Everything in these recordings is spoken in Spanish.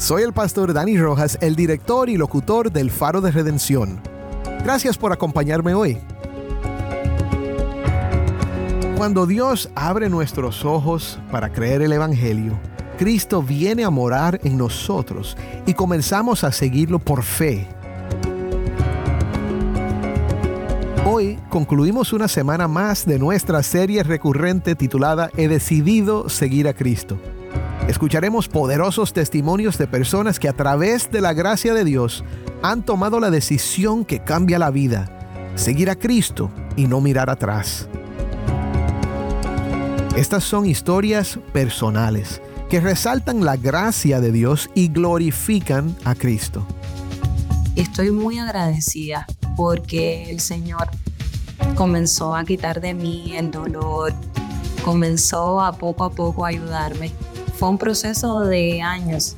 Soy el pastor Dani Rojas, el director y locutor del Faro de Redención. Gracias por acompañarme hoy. Cuando Dios abre nuestros ojos para creer el Evangelio, Cristo viene a morar en nosotros y comenzamos a seguirlo por fe. Hoy concluimos una semana más de nuestra serie recurrente titulada He decidido seguir a Cristo. Escucharemos poderosos testimonios de personas que a través de la gracia de Dios han tomado la decisión que cambia la vida, seguir a Cristo y no mirar atrás. Estas son historias personales que resaltan la gracia de Dios y glorifican a Cristo. Estoy muy agradecida porque el Señor comenzó a quitar de mí el dolor, comenzó a poco a poco a ayudarme. Fue un proceso de años.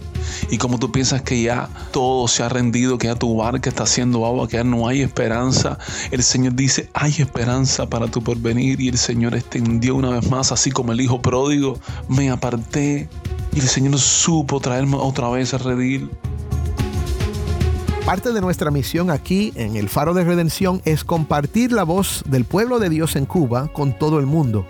Y como tú piensas que ya todo se ha rendido, que ya tu barca está haciendo agua, que ya no hay esperanza, el Señor dice, hay esperanza para tu porvenir. Y el Señor extendió una vez más, así como el Hijo pródigo, me aparté. Y el Señor supo traerme otra vez a redil. Parte de nuestra misión aquí en el Faro de Redención es compartir la voz del pueblo de Dios en Cuba con todo el mundo.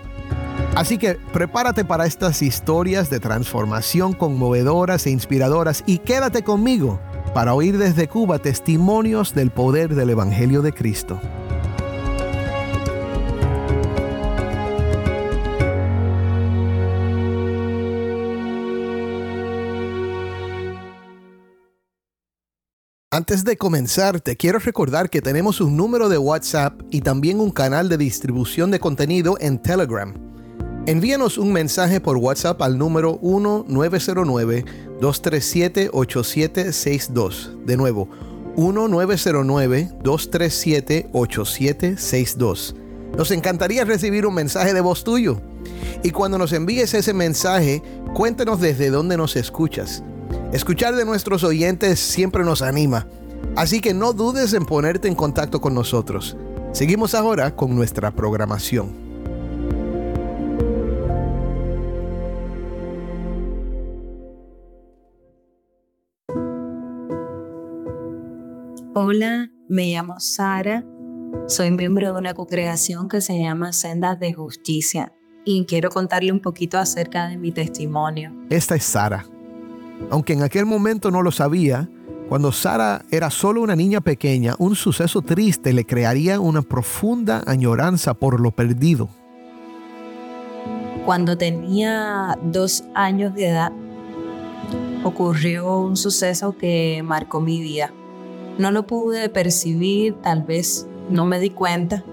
Así que prepárate para estas historias de transformación conmovedoras e inspiradoras y quédate conmigo para oír desde Cuba testimonios del poder del Evangelio de Cristo. Antes de comenzar, te quiero recordar que tenemos un número de WhatsApp y también un canal de distribución de contenido en Telegram. Envíanos un mensaje por WhatsApp al número 1909-237-8762. De nuevo, 1909-237-8762. Nos encantaría recibir un mensaje de voz tuyo. Y cuando nos envíes ese mensaje, cuéntanos desde dónde nos escuchas. Escuchar de nuestros oyentes siempre nos anima, así que no dudes en ponerte en contacto con nosotros. Seguimos ahora con nuestra programación. Hola, me llamo Sara, soy miembro de una congregación que se llama Sendas de Justicia y quiero contarle un poquito acerca de mi testimonio. Esta es Sara. Aunque en aquel momento no lo sabía, cuando Sara era solo una niña pequeña, un suceso triste le crearía una profunda añoranza por lo perdido. Cuando tenía dos años de edad, ocurrió un suceso que marcó mi vida. No lo pude percibir, tal vez no me di cuenta,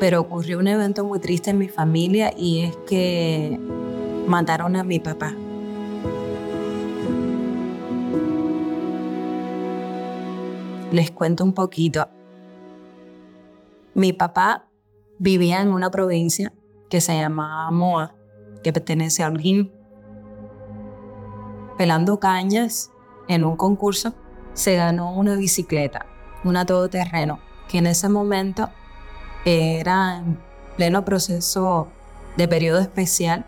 pero ocurrió un evento muy triste en mi familia y es que mataron a mi papá. Les cuento un poquito. Mi papá vivía en una provincia que se llamaba Moa, que pertenece a Holguín. Pelando cañas en un concurso, se ganó una bicicleta, una todoterreno, que en ese momento era en pleno proceso de periodo especial.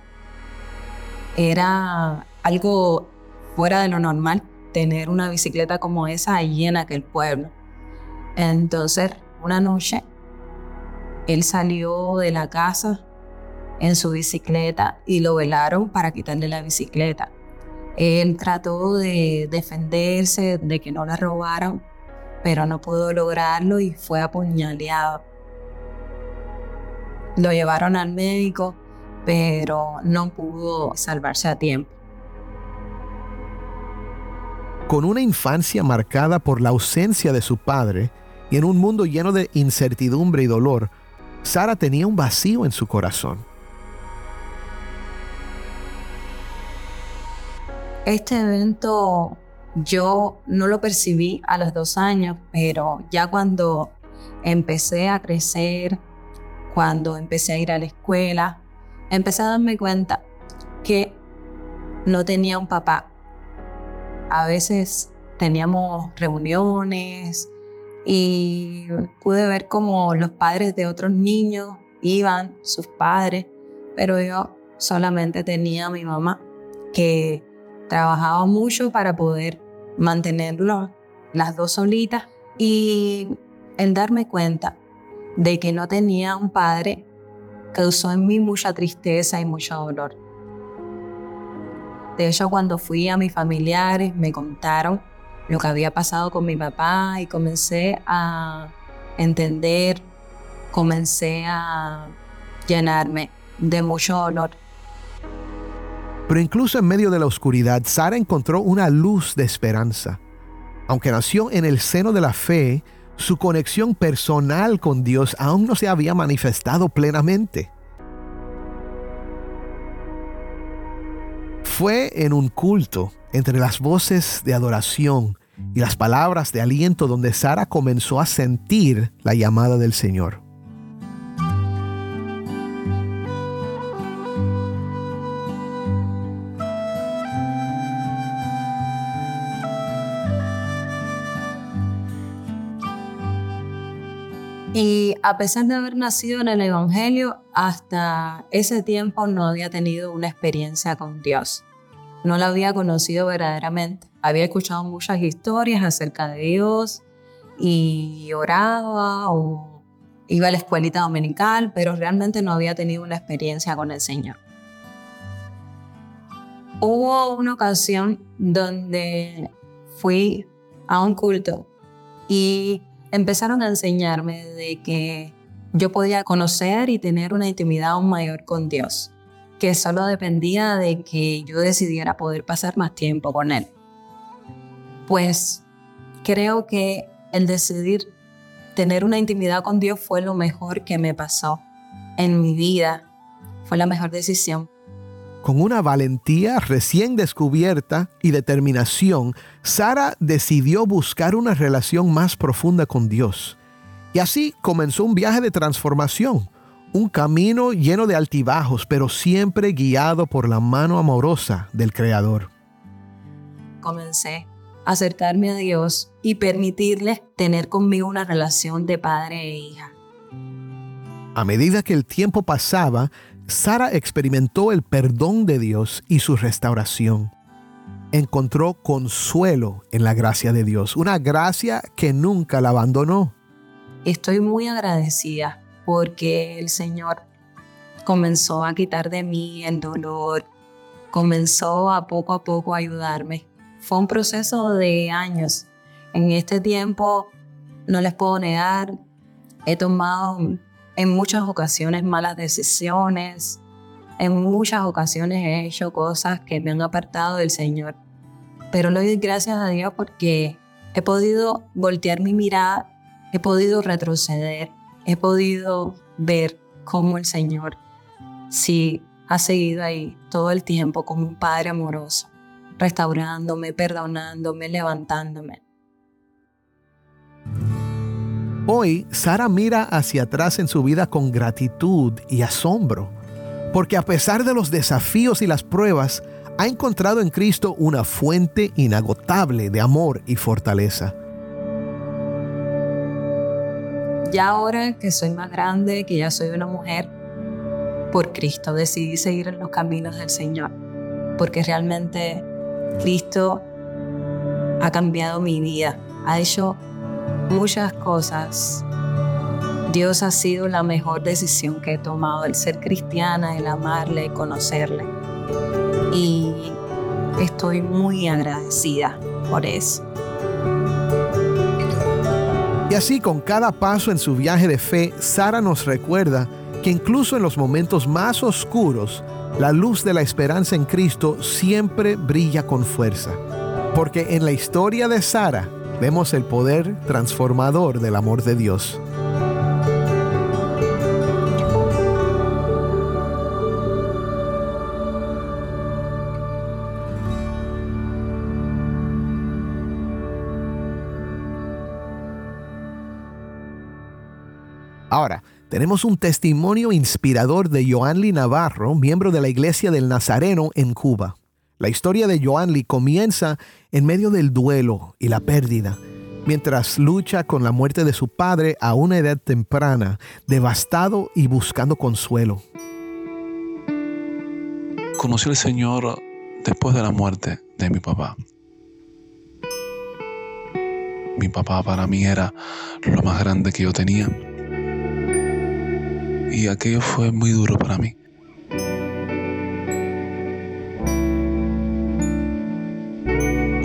Era algo fuera de lo normal tener una bicicleta como esa allí en aquel pueblo. Entonces, una noche, él salió de la casa en su bicicleta y lo velaron para quitarle la bicicleta. Él trató de defenderse, de que no la robaran, pero no pudo lograrlo y fue apuñaleado. Lo llevaron al médico, pero no pudo salvarse a tiempo. Con una infancia marcada por la ausencia de su padre Y en un mundo lleno de incertidumbre y dolor, Sara tenía un vacío en su corazón. Este evento yo no lo percibí a los dos años, pero ya cuando empecé a crecer, cuando empecé a ir a la escuela, empecé a darme cuenta que no tenía un papá. A veces teníamos reuniones y pude ver cómo los padres de otros niños iban, sus padres, pero yo solamente tenía a mi mamá que trabajaba mucho para poder mantenerlo las dos solitas y el darme cuenta de que no tenía un padre causó en mí mucha tristeza y mucho dolor. De hecho, cuando fui a mis familiares, me contaron lo que había pasado con mi papá y comencé a entender, comencé a llenarme de mucho dolor. Pero incluso en medio de la oscuridad, Sara encontró una luz de esperanza. Aunque nació en el seno de la fe, su conexión personal con Dios aún no se había manifestado plenamente. Fue en un culto entre las voces de adoración y las palabras de aliento donde Sara comenzó a sentir la llamada del Señor. A pesar de haber nacido en el Evangelio, hasta ese tiempo no había tenido una experiencia con Dios. No la había conocido verdaderamente. Había escuchado muchas historias acerca de Dios y oraba o iba a la escuelita dominical, pero realmente no había tenido una experiencia con el Señor. Hubo una ocasión donde fui a un culto y empezaron a enseñarme de que yo podía conocer y tener una intimidad mayor con Dios, que solo dependía de que yo decidiera poder pasar más tiempo con Él. Pues creo que el decidir tener una intimidad con Dios fue lo mejor que me pasó en mi vida, fue la mejor decisión con una valentía recién descubierta y determinación, Sara decidió buscar una relación más profunda con Dios. Y así comenzó un viaje de transformación, un camino lleno de altibajos, pero siempre guiado por la mano amorosa del Creador. Comencé a acercarme a Dios y permitirle tener conmigo una relación de padre e hija. A medida que el tiempo pasaba, Sara experimentó el perdón de Dios y su restauración. Encontró consuelo en la gracia de Dios, una gracia que nunca la abandonó. Estoy muy agradecida porque el Señor comenzó a quitar de mí el dolor, comenzó a poco a poco a ayudarme. Fue un proceso de años. En este tiempo, no les puedo negar, he tomado en muchas ocasiones malas decisiones, en muchas ocasiones he hecho cosas que me han apartado del Señor. Pero le doy gracias a Dios porque he podido voltear mi mirada, he podido retroceder, he podido ver cómo el Señor sí ha seguido ahí todo el tiempo como un Padre amoroso, restaurándome, perdonándome, levantándome. Hoy, Sara mira hacia atrás en su vida con gratitud y asombro, porque a pesar de los desafíos y las pruebas, ha encontrado en Cristo una fuente inagotable de amor y fortaleza. Ya ahora que soy más grande, que ya soy una mujer, por Cristo decidí seguir en los caminos del Señor, porque realmente Cristo ha cambiado mi vida, ha hecho muchas cosas. Dios ha sido la mejor decisión que he tomado, el ser cristiana, el amarle, conocerle. Y estoy muy agradecida por eso. Y así con cada paso en su viaje de fe, Sara nos recuerda que incluso en los momentos más oscuros, la luz de la esperanza en Cristo siempre brilla con fuerza. Porque en la historia de Sara, vemos el poder transformador del amor de Dios. Ahora, tenemos un testimonio inspirador de Joanly Navarro, miembro de la Iglesia del Nazareno en Cuba. La historia de Joanly comienza en medio del duelo y la pérdida, mientras lucha con la muerte de su padre a una edad temprana, devastado y buscando consuelo. Conocí al Señor después de la muerte de mi papá. Mi papá para mí era lo más grande que yo tenía y aquello fue muy duro para mí.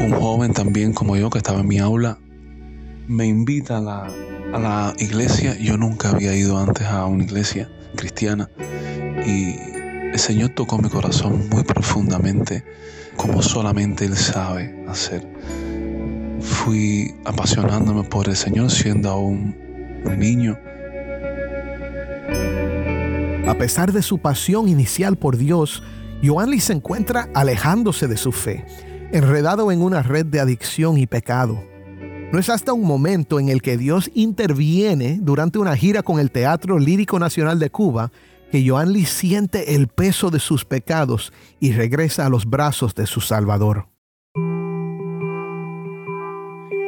Un joven también como yo que estaba en mi aula me invita a la, iglesia. Yo nunca había ido antes a una iglesia cristiana y el Señor tocó mi corazón muy profundamente como solamente Él sabe hacer. Fui apasionándome por el Señor siendo aún un niño a pesar de su pasión inicial por Dios, Joanly se encuentra alejándose de su fe, enredado en una red de adicción y pecado. No es hasta un momento en el que Dios interviene durante una gira con el Teatro Lírico Nacional de Cuba que Joanly siente el peso de sus pecados y regresa a los brazos de su Salvador.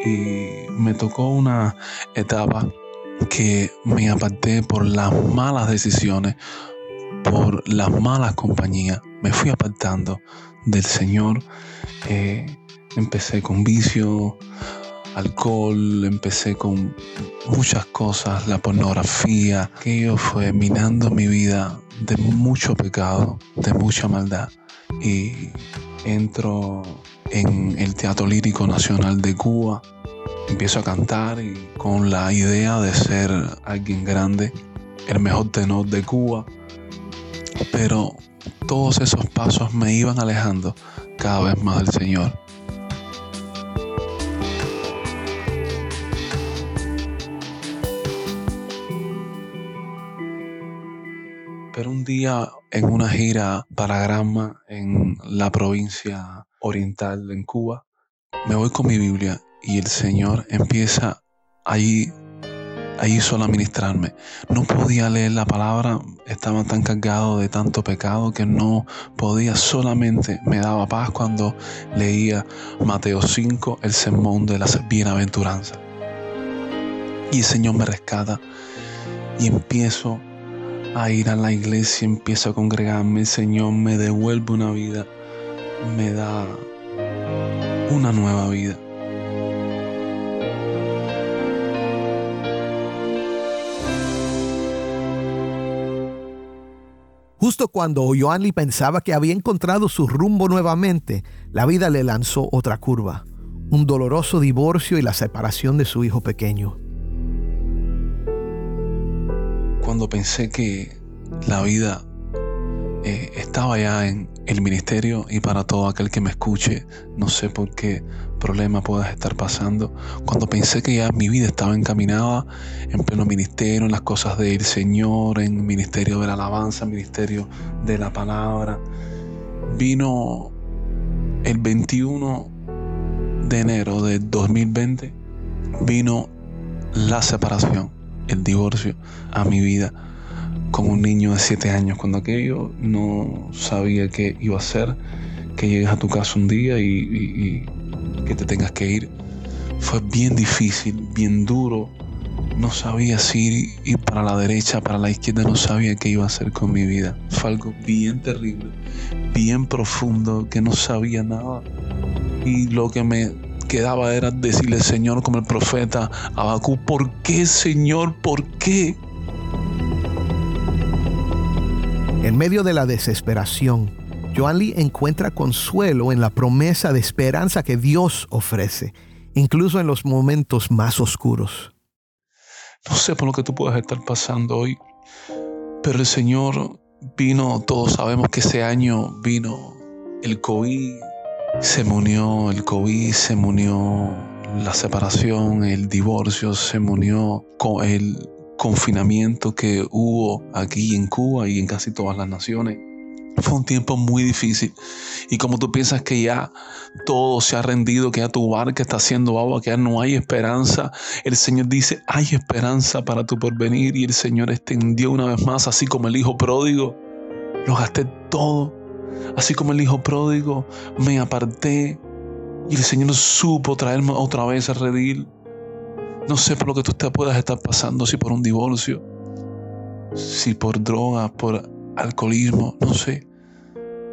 Y me tocó una etapa que me aparté por las malas decisiones, por las malas compañías. Me fui apartando del Señor. Eh, empecé con vicio, alcohol, empecé con muchas cosas, la pornografía. Aquello fue minando mi vida de mucho pecado, de mucha maldad. Y entro en el Teatro Lírico Nacional de Cuba empiezo a cantar y con la idea de ser alguien grande, el mejor tenor de Cuba. Pero todos esos pasos me iban alejando cada vez más del Señor. Pero un día en una gira para Granma en la provincia oriental en Cuba, me voy con mi Biblia y el Señor empieza ahí, ahí solo a ministrarme. No podía leer la palabra, estaba tan cargado de tanto pecado que no podía, solamente me daba paz cuando leía Mateo 5, el sermón de las bienaventuranzas. Y el Señor me rescata y empiezo a ir a la iglesia, empiezo a congregarme, el Señor me devuelve una vida, me da una nueva vida. Cuando Joanly pensaba que había encontrado su rumbo nuevamente, la vida le lanzó otra curva, un doloroso divorcio y la separación de su hijo pequeño. Cuando pensé que la vida eh, estaba ya en el ministerio y para todo aquel que me escuche, no sé por qué problema puedas estar pasando. Cuando pensé que ya mi vida estaba encaminada en pleno ministerio, en las cosas del Señor, en ministerio de la alabanza, ministerio de la palabra, vino el 21 de enero de 2020, vino la separación, el divorcio a mi vida con un niño de 7 años. Cuando aquello no sabía qué iba a hacer, que llegues a tu casa un día y, que te tengas que ir. Fue bien difícil, bien duro. No sabía si ir, para la derecha, para la izquierda, no sabía qué iba a hacer con mi vida. Fue algo bien terrible, bien profundo, que no sabía nada. Y lo que me quedaba era decirle, Señor, como el profeta Abacú, ¿por qué, Señor? ¿Por qué? En medio de la desesperación, Joanly encuentra consuelo en la promesa de esperanza que Dios ofrece, incluso en los momentos más oscuros. No sé por lo que tú puedas estar pasando hoy, pero el Señor vino, todos sabemos que ese año vino el COVID, se me unió el COVID, se me unió la separación, el divorcio, se unió con el confinamiento que hubo aquí en Cuba y en casi todas las naciones. Fue un tiempo muy difícil. Y como tú piensas que ya todo se ha rendido, que ya tu barca está haciendo agua, que ya no hay esperanza, el Señor dice, hay esperanza para tu porvenir. Y el Señor extendió una vez más, así como el Hijo pródigo. Lo gasté todo. Así como el Hijo pródigo, me aparté. Y el Señor supo traerme otra vez a redil. No sé por lo que tú te puedas estar pasando, si por un divorcio, si por droga, por alcoholismo, no sé.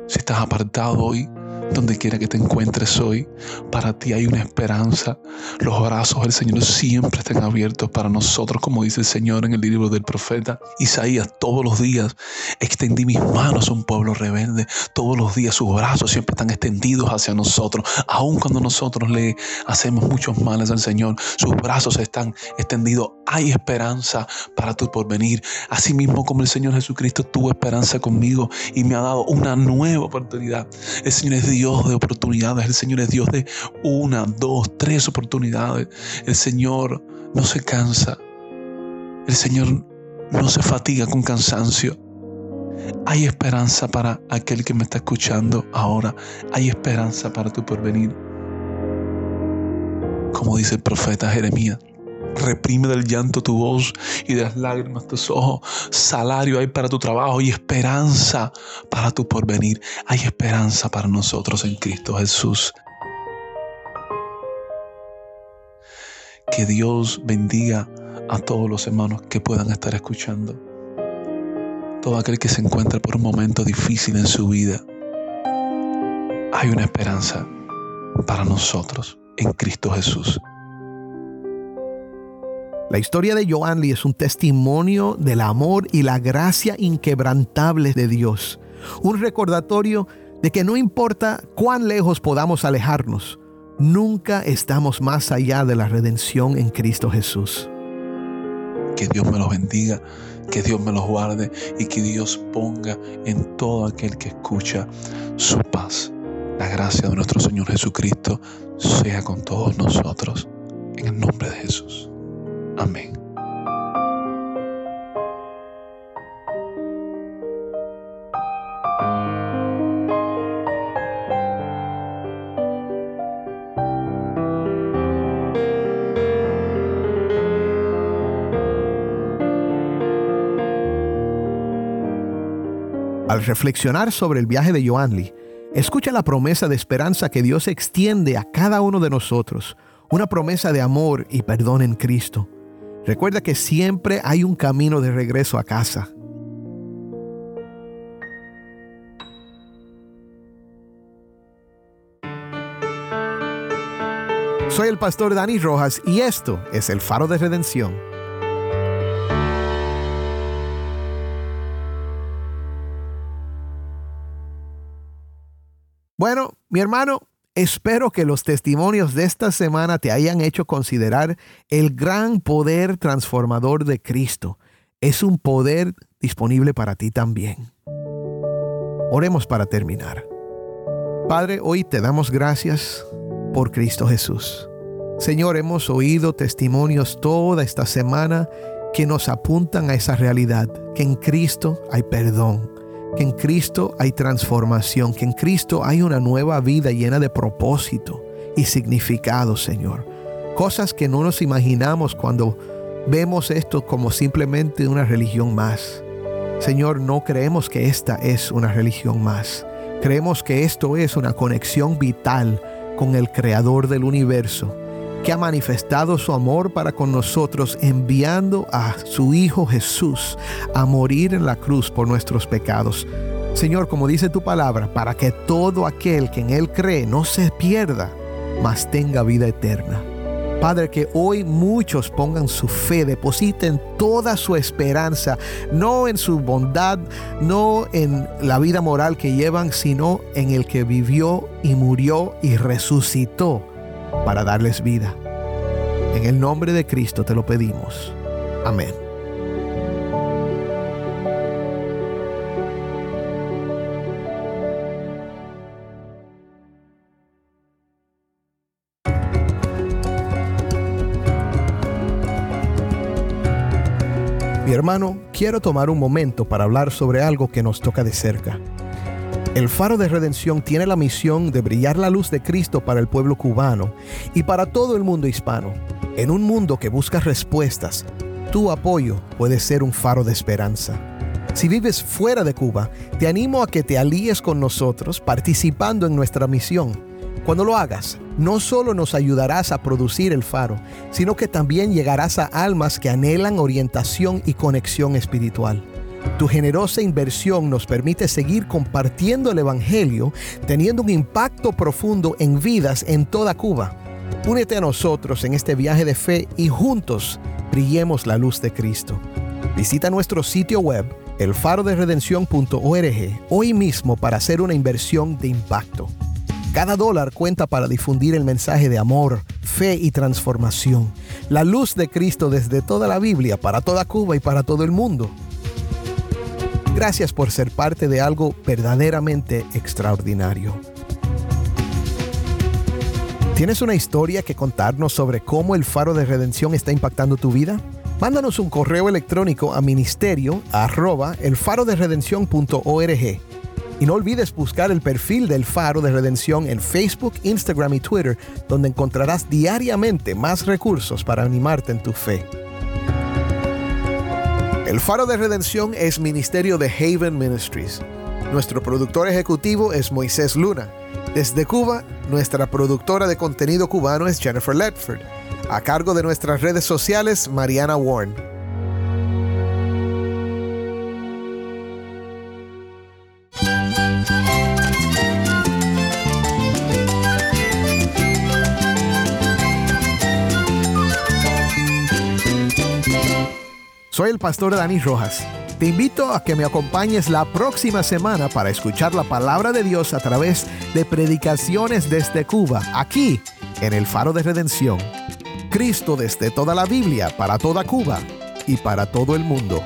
Si estás apartado hoy, donde quiera que te encuentres hoy, para ti hay una esperanza. Los brazos del Señor siempre están abiertos para nosotros, como dice el Señor en el libro del profeta Isaías. Todos los días extendí mis manos a un pueblo rebelde. Todos los días sus brazos siempre están extendidos hacia nosotros. Aun cuando nosotros le hacemos muchos males al Señor, sus brazos están extendidos. Hay esperanza para tu porvenir. Asimismo como el Señor Jesucristo tuvo esperanza conmigo y me ha dado una nueva oportunidad. El Señor es Dios de oportunidades. El Señor es Dios de una, dos, tres oportunidades. El Señor no se cansa. El Señor no se fatiga con cansancio. Hay esperanza para aquel que me está escuchando ahora. Hay esperanza para tu porvenir. Como dice el profeta Jeremías. Reprime del llanto tu voz y de las lágrimas tus ojos. Salario hay para tu trabajo y esperanza para tu porvenir. Hay esperanza para nosotros en Cristo Jesús. Que Dios bendiga a todos los hermanos que puedan estar escuchando. Todo aquel que se encuentre por un momento difícil en su vida. Hay una esperanza para nosotros en Cristo Jesús. La historia de Joanli es un testimonio del amor y la gracia inquebrantable de Dios. Un recordatorio de que no importa cuán lejos podamos alejarnos, nunca estamos más allá de la redención en Cristo Jesús. Que Dios me los bendiga, que Dios me los guarde y que Dios ponga en todo aquel que escucha su paz. La gracia de nuestro Señor Jesucristo sea con todos nosotros. Al reflexionar sobre el viaje de Joanli, escucha la promesa de esperanza que Dios extiende a cada uno de nosotros, una promesa de amor y perdón en Cristo. Recuerda que siempre hay un camino de regreso a casa. Soy el pastor Dani Rojas y esto es el faro de redención. Mi hermano, Espero que los testimonios de esta semana te hayan hecho considerar el gran poder transformador de Cristo. Es un poder disponible para ti también. Oremos para terminar. Padre, hoy te damos gracias por Cristo Jesús. Señor, hemos oído testimonios toda esta semana que nos apuntan a esa realidad, que en Cristo hay perdón, que en Cristo hay transformación, que en Cristo hay una nueva vida llena de propósito y significado, Señor. Cosas que no nos imaginamos cuando vemos esto como simplemente una religión más. Señor, no creemos que esta es una religión más. Creemos que esto es una conexión vital con el Creador del universo que ha manifestado su amor para con nosotros enviando a su Hijo Jesús a morir en la cruz por nuestros pecados. Señor, como dice tu palabra, para que todo aquel que en Él cree no se pierda, mas tenga vida eterna. Padre, que hoy muchos pongan su fe, depositen toda su esperanza, no en su bondad, no en la vida moral que llevan, sino en el que vivió y murió y resucitó para darles vida. En el nombre de Cristo te lo pedimos. Amén. Mi hermano, quiero tomar un momento para hablar sobre algo que nos toca de cerca el Faro de Redención tiene la misión de brillar la luz de Cristo para el pueblo cubano y para todo el mundo hispano. En un mundo que busca respuestas, tu apoyo puede ser un faro de esperanza. Si vives fuera de Cuba, te animo a que te alíes con nosotros participando en nuestra misión. Cuando lo hagas, no solo nos ayudarás a producir el faro, sino que también llegarás a almas que anhelan orientación y conexión espiritual. Tu generosa inversión nos permite seguir compartiendo el Evangelio, teniendo un impacto profundo en vidas en toda Cuba. Únete a nosotros en este viaje de fe y juntos brillemos la luz de Cristo. Visita nuestro sitio web elfaroderedención.org hoy mismo para hacer una inversión de impacto. Cada dólar cuenta para difundir el mensaje de amor, fe y transformación. La luz de Cristo desde toda la Biblia, para toda Cuba y para todo el mundo. Gracias por ser parte de algo verdaderamente extraordinario. ¿Tienes una historia que contarnos sobre cómo el faro de redención está impactando tu vida? Mándanos un correo electrónico a ministerio y no olvides buscar el perfil del Faro de Redención en Facebook, Instagram y Twitter, donde encontrarás diariamente más recursos para animarte en tu fe. El Faro de Redención es ministerio de Haven Ministries. Nuestro productor ejecutivo es Moisés Luna. Desde Cuba, nuestra productora de contenido cubano es Jennifer Ledford. A cargo de nuestras redes sociales, Mariana Warren. El pastor Dani Rojas. Te invito a que me acompañes la próxima semana para escuchar la palabra de Dios a través de predicaciones desde Cuba, aquí en el Faro de Redención. Cristo desde toda la Biblia, para toda Cuba y para todo el mundo.